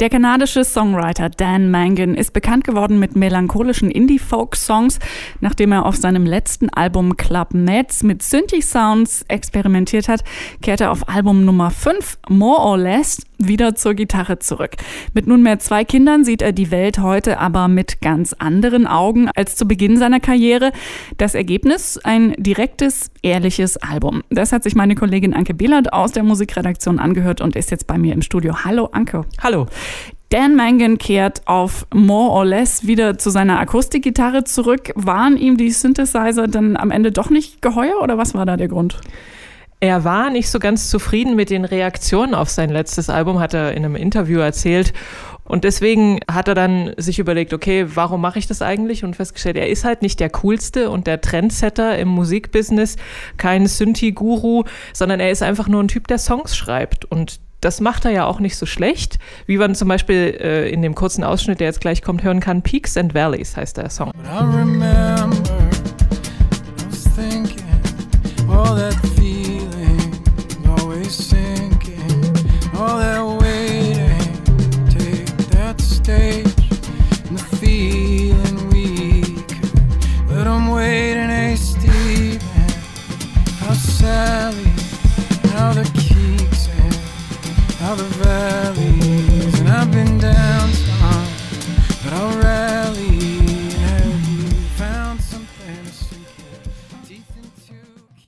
Der kanadische Songwriter Dan Mangan ist bekannt geworden mit melancholischen Indie-Folk-Songs, nachdem er auf seinem letzten Album Club Meds mit Synthi-Sounds experimentiert hat, kehrt er auf Album Nummer 5, More or Less, wieder zur Gitarre zurück. Mit nunmehr zwei Kindern sieht er die Welt heute aber mit ganz anderen Augen als zu Beginn seiner Karriere. Das Ergebnis? Ein direktes, ehrliches Album. Das hat sich meine Kollegin Anke Behlert aus der Musikredaktion angehört und ist jetzt bei mir im Studio. Hallo Anke. Hallo. Dan Mangan kehrt auf More or Less wieder zu seiner Akustikgitarre zurück. Waren ihm die Synthesizer dann am Ende doch nicht geheuer oder was war da der Grund? Er war nicht so ganz zufrieden mit den Reaktionen auf sein letztes Album, hat er in einem Interview erzählt. Und deswegen hat er dann sich überlegt, okay, warum mache ich das eigentlich? Und festgestellt, er ist halt nicht der coolste und der Trendsetter im Musikbusiness, kein Synthi-Guru, sondern er ist einfach nur ein Typ, der Songs schreibt. Und das macht er ja auch nicht so schlecht, wie man zum Beispiel äh, in dem kurzen Ausschnitt, der jetzt gleich kommt, hören kann. Peaks and Valleys heißt der Song.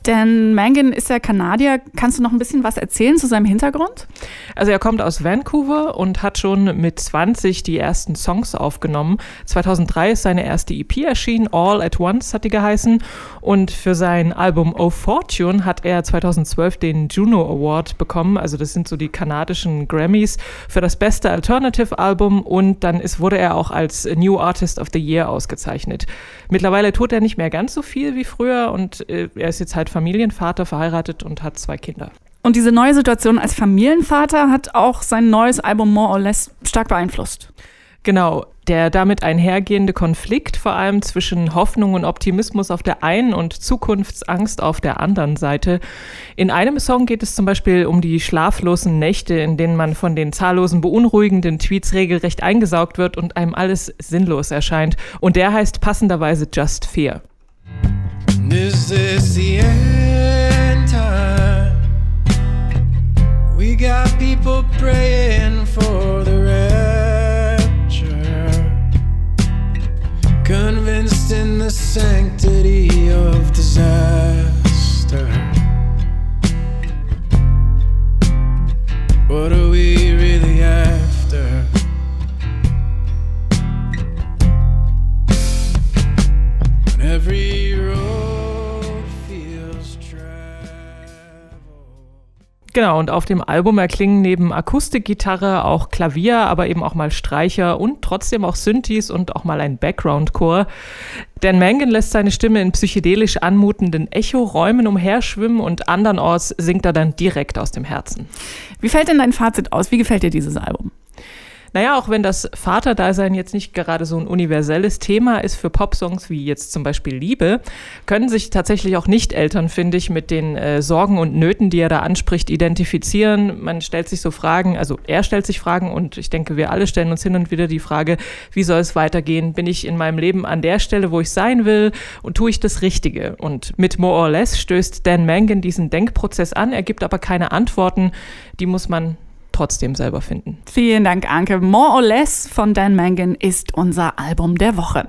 Denn Mangan ist ja Kanadier. Kannst du noch ein bisschen was erzählen zu seinem Hintergrund? Also er kommt aus Vancouver und hat schon mit 20 die ersten Songs aufgenommen. 2003 ist seine erste EP erschienen, All at Once hat die geheißen. Und für sein Album Oh Fortune hat er 2012 den Juno Award bekommen. Also das sind so die kanadischen Grammys für das beste Alternative Album. Und dann ist, wurde er auch als New Artist of the Year ausgezeichnet. Mittlerweile tut er nicht mehr ganz so viel wie früher und äh, er ist jetzt halt Familienvater, verheiratet und hat zwei Kinder. Und diese neue Situation als Familienvater hat auch sein neues Album More or Less stark beeinflusst. Genau, der damit einhergehende Konflikt vor allem zwischen Hoffnung und Optimismus auf der einen und Zukunftsangst auf der anderen Seite. In einem Song geht es zum Beispiel um die schlaflosen Nächte, in denen man von den zahllosen beunruhigenden Tweets regelrecht eingesaugt wird und einem alles sinnlos erscheint. Und der heißt passenderweise Just Fear. Is this the end time? We got people praying for the rapture, convinced in the sanctity Genau, und auf dem Album erklingen neben Akustikgitarre auch Klavier, aber eben auch mal Streicher und trotzdem auch Synthes und auch mal ein Background-Chor. Dan Mangan lässt seine Stimme in psychedelisch anmutenden Echoräumen umherschwimmen und andernorts singt er dann direkt aus dem Herzen. Wie fällt denn dein Fazit aus? Wie gefällt dir dieses Album? Naja, auch wenn das Vaterdasein jetzt nicht gerade so ein universelles Thema ist für Popsongs wie jetzt zum Beispiel Liebe, können sich tatsächlich auch Nicht-Eltern, finde ich, mit den äh, Sorgen und Nöten, die er da anspricht, identifizieren. Man stellt sich so Fragen, also er stellt sich Fragen und ich denke, wir alle stellen uns hin und wieder die Frage, wie soll es weitergehen? Bin ich in meinem Leben an der Stelle, wo ich sein will und tue ich das Richtige? Und mit More or Less stößt Dan Mangan diesen Denkprozess an, er gibt aber keine Antworten, die muss man trotzdem selber finden. Vielen Dank, Anke. More or Less von Dan Mangan ist unser Album der Woche.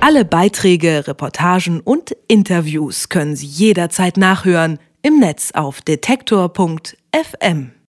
Alle Beiträge, Reportagen und Interviews können Sie jederzeit nachhören im Netz auf detektor.fm.